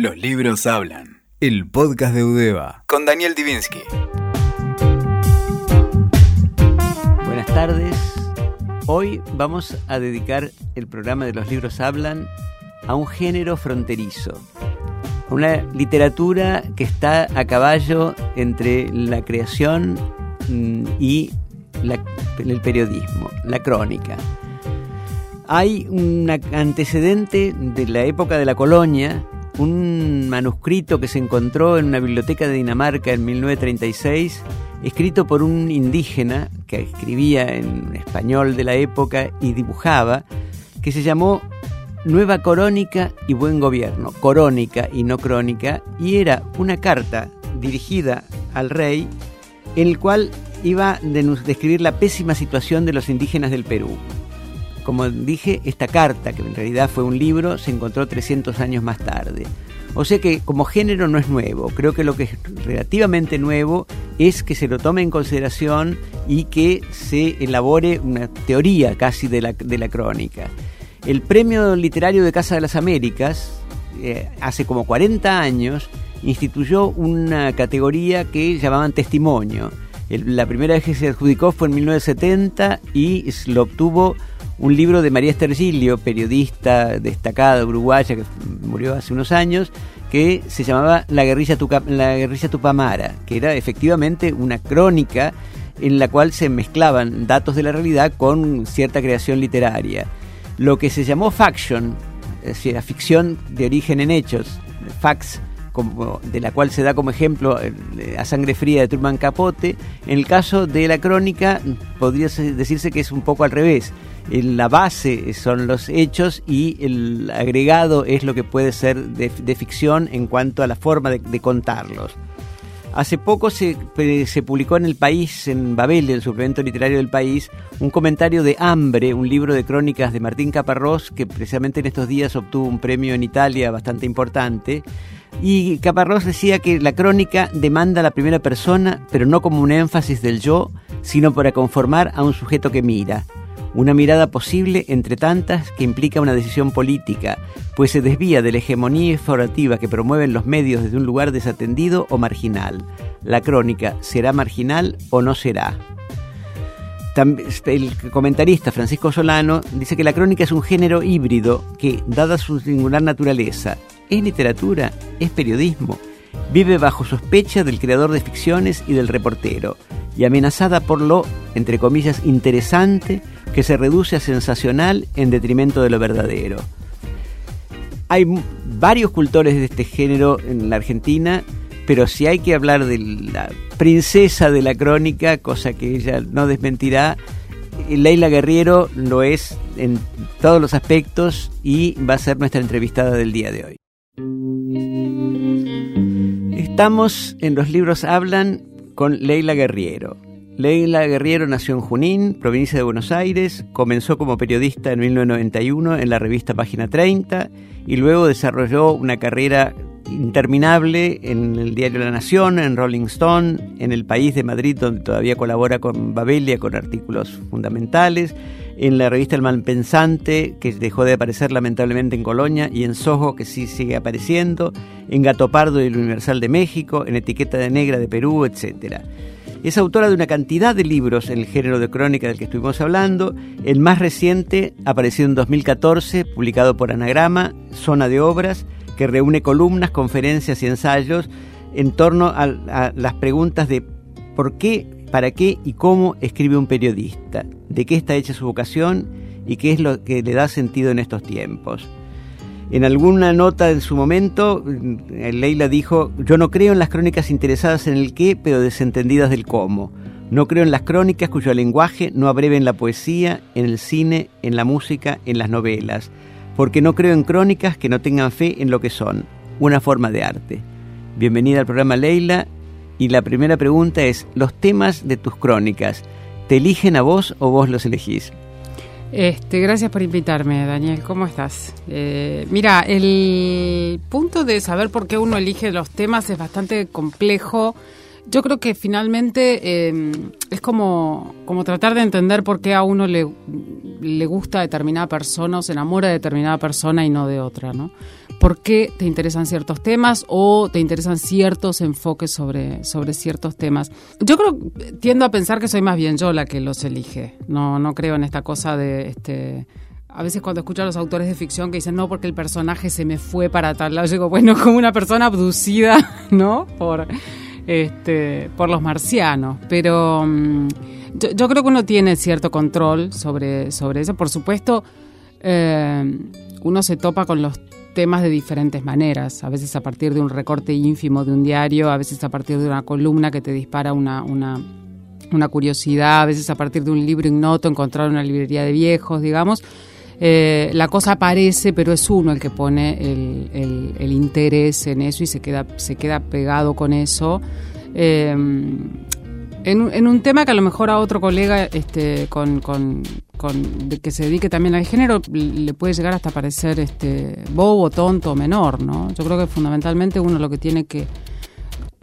Los libros hablan. El podcast de Udeva. Con Daniel Divinsky. Buenas tardes. Hoy vamos a dedicar el programa de Los libros hablan a un género fronterizo. Una literatura que está a caballo entre la creación mm, y el periodismo, la crónica. Hay un antecedente de la época de la colonia un manuscrito que se encontró en una biblioteca de Dinamarca en 1936, escrito por un indígena que escribía en español de la época y dibujaba, que se llamó Nueva Corónica y Buen Gobierno, Corónica y no Crónica, y era una carta dirigida al rey en el cual iba a describir la pésima situación de los indígenas del Perú. Como dije, esta carta, que en realidad fue un libro, se encontró 300 años más tarde. O sea que como género no es nuevo. Creo que lo que es relativamente nuevo es que se lo tome en consideración y que se elabore una teoría casi de la, de la crónica. El Premio Literario de Casa de las Américas, eh, hace como 40 años, instituyó una categoría que llamaban testimonio. la primera vez que se adjudicó fue en 1970 y lo obtuvo un libro de María Estergilio, periodista destacada uruguaya que murió hace unos años, que se llamaba La guerrilla, la guerrilla Tupamara, que era efectivamente una crónica en la cual se mezclaban datos de la realidad con cierta creación literaria. Lo que se llamó faction, es decir, ficción de origen en hechos, fax, como, de la cual se da como ejemplo eh, a sangre fría de Truman Capote, en el caso de la crónica podría decirse que es un poco al revés la base son los hechos y el agregado es lo que puede ser de, ficción en cuanto a la forma de, contarlos. Hace poco se, se, publicó en El País, en Babel, el suplemento literario del País, un comentario de Hambre, un libro de crónicas de Martín Caparrós, que precisamente en estos días obtuvo un premio en Italia bastante importante. Y Caparrós decía que la crónica demanda a la primera persona, pero no como un énfasis del yo, sino para conformar a un sujeto que mira una mirada posible entre tantas que implica una decisión política, pues se desvía de la hegemonía informativa que promueven los medios desde un lugar desatendido o marginal. La crónica será marginal o no será. El comentarista Francisco Solano dice que la crónica es un género híbrido que, dada su singular naturaleza, es literatura, es periodismo, vive bajo sospecha del creador de ficciones y del reportero, y amenazada por lo, entre comillas, interesante que se reduce a sensacional en detrimento de lo verdadero. Hay varios cultores de este género en la Argentina, pero si hay que hablar de la princesa de la crónica, cosa que ella no desmentirá, Leila Guerriero lo es en todos los aspectos y va a ser nuestra entrevistada del día de hoy. Estamos en Los Libros Hablan con Leila Guerriero. Leila Guerriero nació en Junín, provincia de Buenos Aires, comenzó como periodista en 1991 en la revista Página 30 y luego desarrolló una carrera interminable en el diario La Nación, en Rolling Stone, en El País de Madrid, donde todavía colabora con Babelia con artículos fundamentales, en la revista El Malpensante, que dejó de aparecer lamentablemente en Colonia, y en Soho, que sí sigue apareciendo, en Gato Pardo y el Universal de México, en Etiqueta de Negra de Perú, etcétera. Es autora de una cantidad de libros en el género de crónica del que estuvimos hablando. El más reciente apareció en 2014, publicado por Anagrama, Zona de Obras, que reúne columnas, conferencias y ensayos en torno a, las preguntas de por qué, para qué y cómo escribe un periodista, de qué está hecha su vocación y qué es lo que le da sentido en estos tiempos. En alguna nota en su momento, eh, Leila dijo, yo no creo en las crónicas interesadas en el qué, pero desentendidas del cómo. No creo en las crónicas cuyo lenguaje no abreve en la poesía, en el cine, en la música, en las novelas, porque no creo en crónicas que no tengan fe en lo que son, una forma de arte. Bienvenida al programa Leila, y la primera pregunta es, ¿los temas de tus crónicas te eligen a vos o vos los elegís? Este, gracias por invitarme, Daniel. ¿Cómo estás? Eh, mira, el punto de saber por qué uno elige los temas es bastante complejo. Yo creo que finalmente em, es como, como tratar de entender por qué a uno le, le gusta determinada persona o se enamora de determinada persona y no de otra, ¿no? por qué te interesan ciertos temas o te interesan ciertos enfoques sobre, sobre ciertos temas. Yo creo, tiendo a pensar que soy más bien yo la que los elige. No, no creo en esta cosa de este a veces cuando escucho a los autores de ficción que dicen, no, porque el personaje se me fue para tal lado, yo digo, bueno, como una persona abducida, ¿no? Por, este, por los marcianos. Pero mm, yo, creo que uno tiene cierto control sobre, sobre eso. Por supuesto, eh, uno se topa con los temas de diferentes maneras, a veces a partir de un recorte ínfimo de un diario, a veces a partir de una columna que te dispara una, una, una curiosidad, a veces a partir de un libro ignoto encontrar una librería de viejos, digamos. Eh, la cosa aparece, pero es uno el que pone el, el, interés en eso y se queda, se queda pegado con eso. Eh, en, un tema que a lo mejor a otro colega este, con, con, con que se dedique también al género le puede llegar hasta parecer este, bobo, tonto, menor, ¿no? Yo creo que fundamentalmente uno lo que tiene que,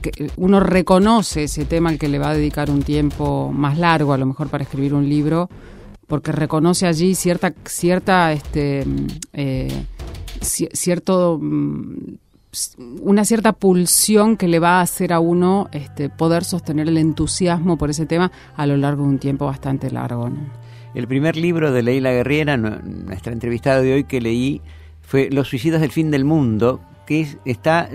que uno reconoce ese tema al que le va a dedicar un tiempo más largo, a lo mejor para escribir un libro, porque reconoce allí cierta, cierta, este, eh, cierto, mm, una cierta pulsión que le va a hacer a uno este, poder sostener el entusiasmo por ese tema a lo largo de un tiempo bastante largo. El primer libro de Leila Guerriera, nuestra entrevistada de hoy que leí, fue Los suicidas del fin del mundo, que está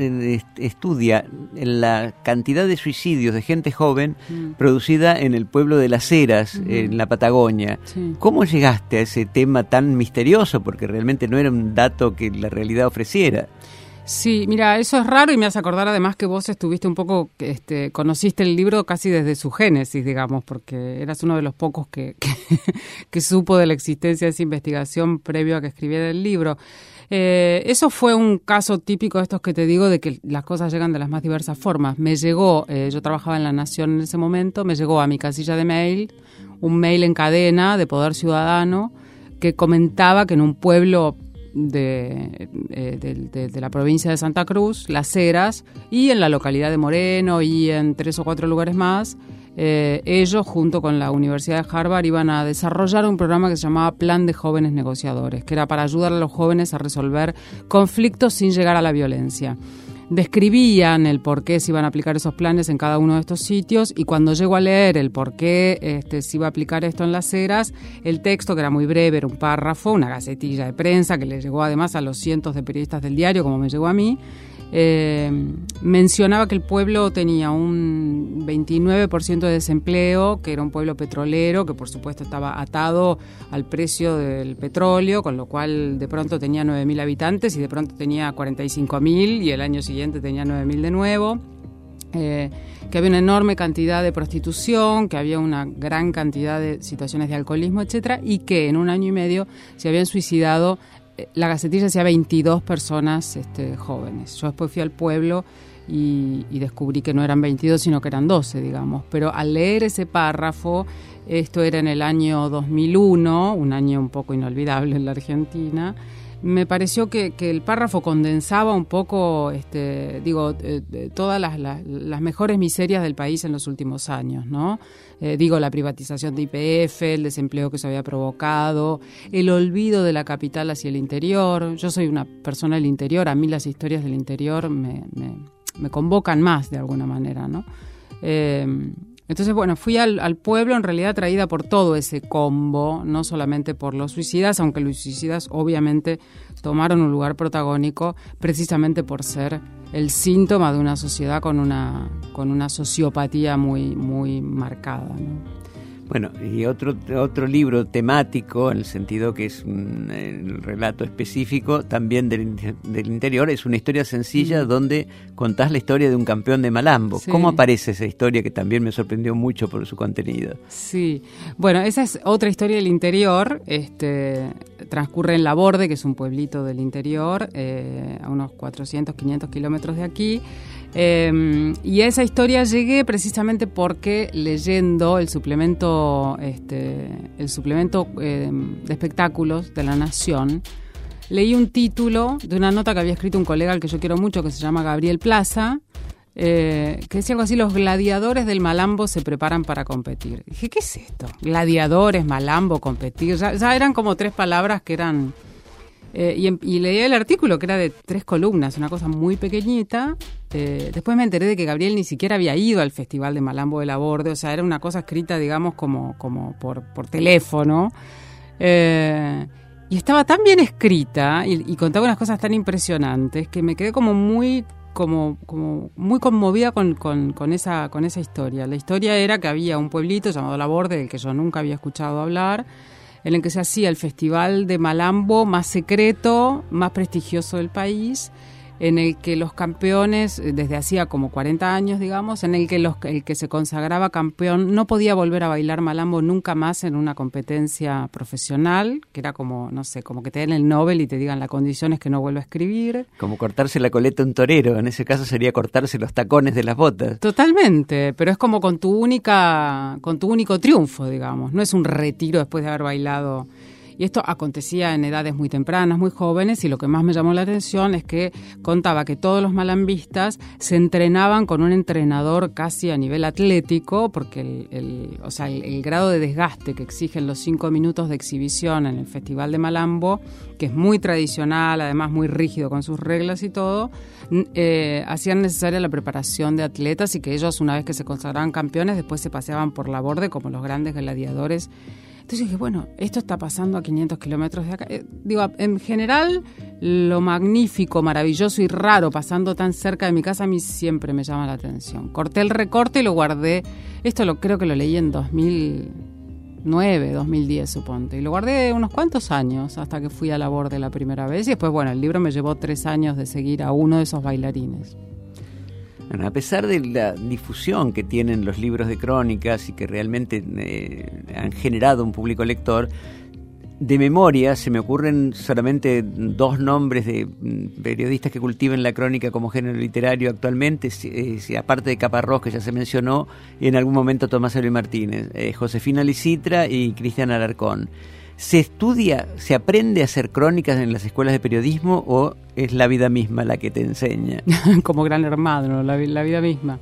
estudia la cantidad de suicidios de gente joven mm. producida en el pueblo de Las Heras, en la Patagonia. ¿Cómo llegaste a ese tema tan misterioso? Porque realmente no era un dato que la realidad ofreciera. Sí, mira, eso es raro y me hace acordar además que vos estuviste un poco, este, conociste el libro casi desde su génesis, digamos, porque eras uno de los pocos que, que supo de la existencia de esa investigación previo a que escribiera el libro. Eh, eso fue un caso típico de estos que te digo de que las cosas llegan de las más diversas formas. Me llegó, eh, yo trabajaba en La Nación en ese momento, me llegó a mi casilla de mail un mail en cadena de Poder Ciudadano que comentaba que en un pueblo de, eh, de, la provincia de Santa Cruz, Las Heras, y en la localidad de Moreno y en tres o cuatro lugares más, eh, ellos, junto con la Universidad de Harvard, iban a desarrollar un programa que se llamaba Plan de Jóvenes Negociadores, que era para ayudar a los jóvenes a resolver conflictos sin llegar a la violencia. Describían el por qué se iban a aplicar esos planes en cada uno de estos sitios y cuando llego a leer el por qué este, se iba a aplicar esto en las eras, el texto, que era muy breve, era un párrafo, una gacetilla de prensa que le llegó además a los cientos de periodistas del diario, como me llegó a mí, eh, mencionaba que el pueblo tenía un 29% de desempleo, que era un pueblo petrolero, que por supuesto estaba atado al precio del petróleo, con lo cual de pronto tenía 9.000 habitantes y de pronto tenía 45.000 y el año siguiente tenía 9.000 de nuevo. Eh, que había una enorme cantidad de prostitución, que había una gran cantidad de situaciones de alcoholismo, etcétera, y que en un año y medio se habían suicidado la gacetilla decía 22 personas este, jóvenes. Yo después fui al pueblo y, descubrí que no eran 22, sino que eran 12, digamos. Pero al leer ese párrafo, esto era en el año 2001, un año un poco inolvidable en la Argentina, me pareció que, el párrafo condensaba un poco, este, digo, eh, todas las, mejores miserias del país en los últimos años, ¿no? Eh, digo, la privatización de IPF, el desempleo que se había provocado, el olvido de la capital hacia el interior. Yo soy una persona del interior, a mí las historias del interior me convocan más de alguna manera, ¿no? Eh, entonces, bueno, fui al, pueblo en realidad traída por todo ese combo, no solamente por los suicidas, aunque los suicidas obviamente tomaron un lugar protagónico precisamente por ser el síntoma de una sociedad con una, con una sociopatía muy, muy marcada. Bueno, y otro, otro libro temático, en el sentido que es un relato específico también del, del, interior, es una historia sencilla mm. donde contás la historia de un campeón de Malambo. ¿Cómo aparece esa historia que también me sorprendió mucho por su contenido? Sí, bueno, esa es otra historia del interior, este, transcurre en La Borde, que es un pueblito del interior, eh, a unos 400, 500 kilómetros de aquí. Em, y a esa historia llegué precisamente porque leyendo el suplemento, este, el suplemento em, de espectáculos de La Nación, leí un título de una nota que había escrito un colega al que yo quiero mucho, que se llama Gabriel Plaza, eh, que decía algo así, los gladiadores del Malambo se preparan para competir. dije, ¿qué es esto? Gladiadores, Malambo, competir. ya eran como tres palabras que eran Eh, y, em, y, leía el artículo que era de tres columnas, una cosa muy pequeñita. Eh, después me enteré de que Gabriel ni siquiera había ido al Festival de Malambo de la Borde, o sea, era una cosa escrita, digamos, como, como por, por teléfono. Eh, y estaba tan bien escrita y, y, contaba unas cosas tan impresionantes que me quedé como muy como, como muy conmovida con, con, con, esa, con esa historia. La historia era que había un pueblito llamado La Borde, del que yo nunca había escuchado hablar, en el que se hacía el festival de Malambo más secreto, más prestigioso del país, en el que los campeones, eh, desde hacía como 40 años, digamos, en el que los, el que se consagraba campeón no podía volver a bailar malambo nunca más en una competencia profesional, que era como, no sé, como que te den el Nobel y te digan la condición es que no vuelva a escribir. Como cortarse la coleta a un torero, en ese caso sería cortarse los tacones de las botas. Totalmente, pero es como con tu única, con tu único triunfo, digamos, no es un retiro después de haber bailado y esto acontecía en edades muy tempranas, muy jóvenes, y lo que más me llamó la atención es que contaba que todos los malambistas se entrenaban con un entrenador casi a nivel atlético, porque el, o sea, el, grado de desgaste que exigen los cinco minutos de exhibición en el Festival de Malambo, que es muy tradicional, además muy rígido con sus reglas y todo, eh, hacían necesaria la preparación de atletas y que ellos, una vez que se consagraban campeones, después se paseaban por la borde como los grandes gladiadores entonces dije, bueno, esto está pasando a 500 kilómetros de acá. Eh, digo, en general, lo magnífico, maravilloso y raro pasando tan cerca de mi casa a mí siempre me llama la atención. Corté el recorte y lo guardé. Esto lo creo que lo leí en 2009, 2010, suponte. Y lo guardé unos cuantos años hasta que fui a la borde la primera vez. Y después, bueno, el libro me llevó tres años de seguir a uno de esos bailarines a pesar de la difusión que tienen los libros de crónicas y que realmente eh, han generado un público lector, de memoria se me ocurren solamente dos nombres de mm, periodistas que cultiven la crónica como género literario actualmente, eh, aparte de Caparrós, que ya se mencionó, y en algún momento Tomás Eloy Martínez, eh, Josefina Licitra y Cristian Alarcón. ¿Se estudia, se aprende a hacer crónicas en las escuelas de periodismo o es la vida misma la que te enseña? Como gran hermano, la, la vida misma.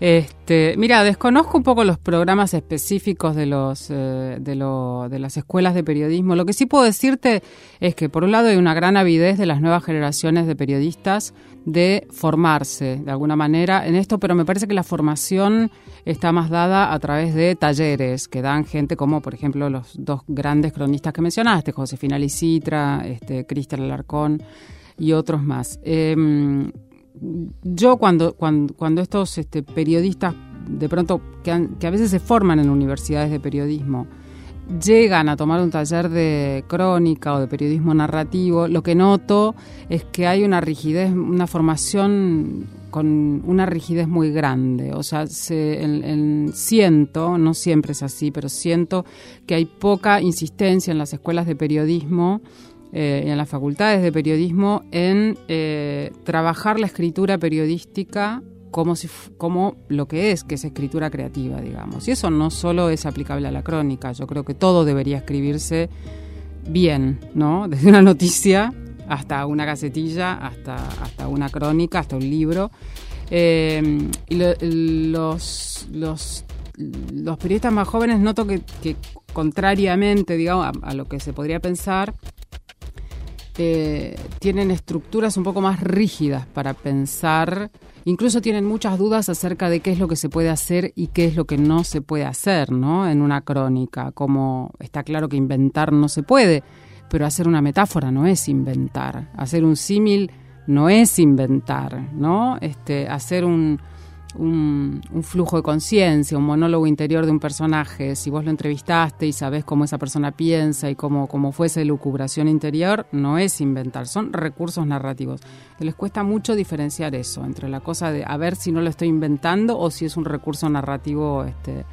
Este, mira, desconozco un poco los programas específicos de los eh, de, lo, de las escuelas de periodismo. Lo que sí puedo decirte es que por un lado hay una gran avidez de las nuevas generaciones de periodistas de formarse de alguna manera en esto, pero me parece que la formación está más dada a través de talleres que dan gente como, por ejemplo, los dos grandes cronistas que mencionaste, Josefina Licitra, este, Cristian Alarcón y otros más. Em, yo cuando, cuando, estos este, periodistas de pronto que, a veces se forman en universidades de periodismo llegan a tomar un taller de crónica o de periodismo narrativo, lo que noto es que hay una rigidez, una formación con una rigidez muy grande. O sea, se, siento, no siempre es así, pero siento que hay poca insistencia en las escuelas de periodismo eh, en las facultades de periodismo en eh, trabajar la escritura periodística como, si, como lo que es, que es escritura creativa, digamos. Y eso no solo es aplicable a la crónica, yo creo que todo debería escribirse bien, ¿no? Desde una noticia hasta una gacetilla, hasta, hasta una crónica, hasta un libro. Eh, y los, los, los periodistas más jóvenes noto que, contrariamente, digamos, a, lo que se podría pensar, eh, tienen estructuras un poco más rígidas para pensar, incluso tienen muchas dudas acerca de qué es lo que se puede hacer y qué es lo que no se puede hacer, ¿no? En una crónica, como está claro que inventar no se puede, pero hacer una metáfora no es inventar, hacer un símil no es inventar, ¿no? Este, hacer un, un, flujo de conciencia, un monólogo interior de un personaje, si vos lo entrevistaste y sabés cómo esa persona piensa y cómo, cómo fue esa lucubración interior, no es inventar, son recursos narrativos. Les cuesta mucho diferenciar eso, entre la cosa de a ver si no lo estoy inventando o si es un recurso narrativo. Este.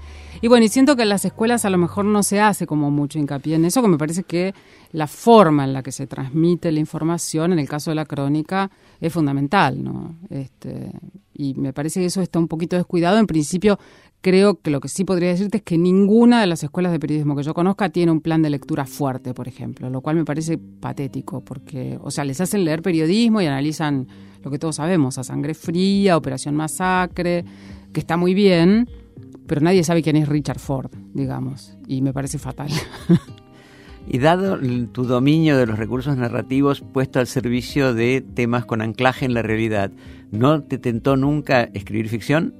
Y bueno, y siento que en las escuelas a lo mejor no se hace como mucho hincapié en eso, que me parece que la forma en la que se transmite la información, en el caso de la crónica, es fundamental, ¿no? Este, y me parece que eso está un poquito descuidado. En principio, creo que lo que sí podría decirte es que ninguna de las escuelas de periodismo que yo conozca tiene un plan de lectura fuerte, por ejemplo, lo cual me parece patético, porque, o sea, les hacen leer periodismo y analizan lo que todos sabemos, a sangre fría, Operación Masacre, que está muy bien, pero nadie sabe quién es Richard Ford, digamos, y me parece fatal. Y dado tu dominio de los recursos narrativos puesto al servicio de temas con anclaje en la realidad, ¿no te tentó nunca escribir ficción?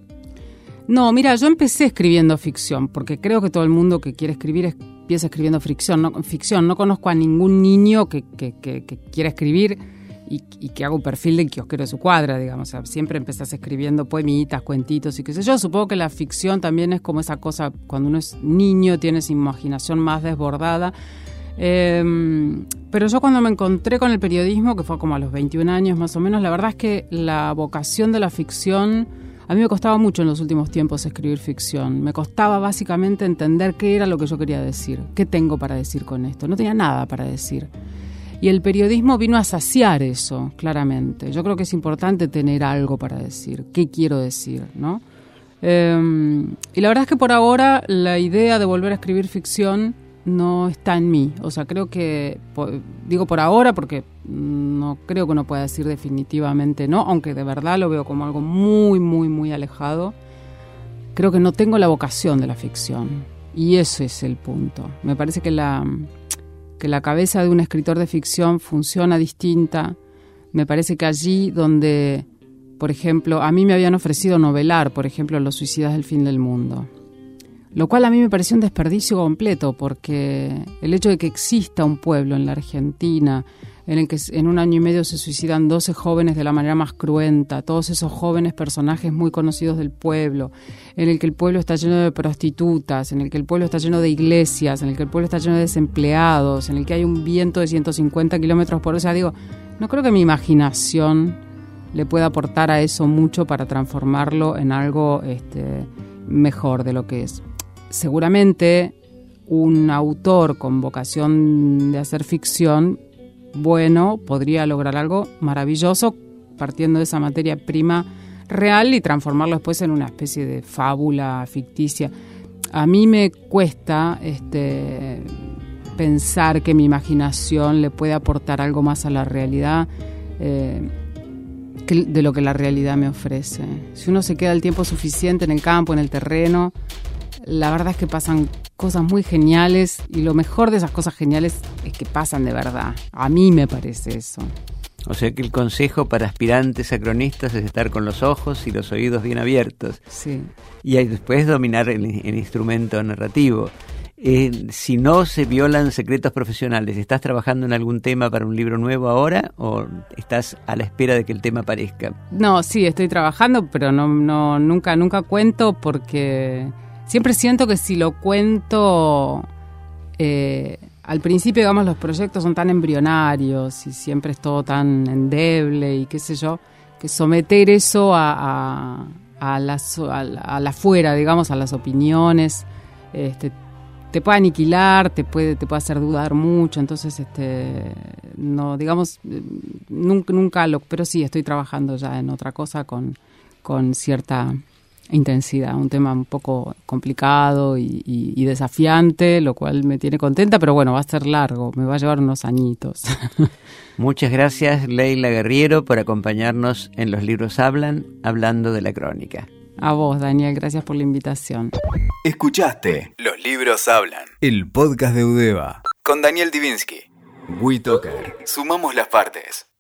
No, mira, yo empecé escribiendo ficción, porque creo que todo el mundo que quiere escribir empieza escribiendo ficción. No, ficción. no conozco a ningún niño que, que, que, que quiera escribir y, que haga un perfil de kiosquero de su cuadra, digamos. siempre empezás escribiendo poemitas, cuentitos y qué sé yo. Supongo que la ficción también es como esa cosa, cuando uno es niño, tiene esa imaginación más desbordada. Em, pero yo cuando me encontré con el periodismo, que fue como a los 21 años más o menos, la verdad es que la vocación de la ficción, a mí me costaba mucho en los últimos tiempos escribir ficción. Me costaba básicamente entender qué era lo que yo quería decir, qué tengo para decir con esto. No tenía nada para decir. Y el periodismo vino a saciar eso, claramente. Yo creo que es importante tener algo para decir, qué quiero decir, ¿no? Em, y la verdad es que por ahora la idea de volver a escribir ficción no está en mí. O sea, creo que, digo por ahora porque no creo que uno pueda decir definitivamente no, aunque de verdad lo veo como algo muy, muy, muy alejado. Creo que no tengo la vocación de la ficción. Y ese es el punto. Me parece que la, que la cabeza de un escritor de ficción funciona distinta. Me parece que allí donde, por ejemplo, a mí me habían ofrecido novelar, por ejemplo, Los suicidas del fin del mundo. Lo cual a mí me pareció un desperdicio completo, porque el hecho de que exista un pueblo en la Argentina en el que en un año y medio se suicidan 12 jóvenes de la manera más cruenta, todos esos jóvenes personajes muy conocidos del pueblo, en el que el pueblo está lleno de prostitutas, en el que el pueblo está lleno de iglesias, en el que el pueblo está lleno de desempleados, en el que hay un viento de 150 kilómetros por hora. O sea, digo, no creo que mi imaginación le pueda aportar a eso mucho para transformarlo en algo este, mejor de lo que es. Seguramente un autor con vocación de hacer ficción bueno podría lograr algo maravilloso partiendo de esa materia prima real y transformarlo después en una especie de fábula ficticia. A mí me cuesta este, pensar que mi imaginación le puede aportar algo más a la realidad eh, de lo que la realidad me ofrece. Si uno se queda el tiempo suficiente en el campo, en el terreno, la verdad es que pasan cosas muy geniales y lo mejor de esas cosas geniales es que pasan de verdad. A mí me parece eso. O sea que el consejo para aspirantes a cronistas es estar con los ojos y los oídos bien abiertos. Sí. Y después dominar el, instrumento narrativo. Eh, si no se violan secretos profesionales, ¿estás trabajando en algún tema para un libro nuevo ahora o estás a la espera de que el tema aparezca? No, sí, estoy trabajando, pero no, no nunca, nunca cuento porque siempre siento que si lo cuento, eh, al principio, digamos, los proyectos son tan embrionarios y siempre es todo tan endeble y qué sé yo, que someter eso a, a, a, la afuera, digamos, a las opiniones, este, te puede aniquilar, te puede, te puede hacer dudar mucho, entonces, este, no, digamos, nunca, nunca lo, pero sí, estoy trabajando ya en otra cosa con, con cierta intensidad, un tema un poco complicado y, desafiante, lo cual me tiene contenta, pero bueno, va a ser largo, me va a llevar unos añitos. Muchas gracias Leila Guerriero por acompañarnos en Los Libros Hablan, hablando de la crónica. A vos, Daniel, gracias por la invitación. Escuchaste Los Libros Hablan, el podcast de Udeva, con Daniel Divinsky. WeToker. Sumamos las partes.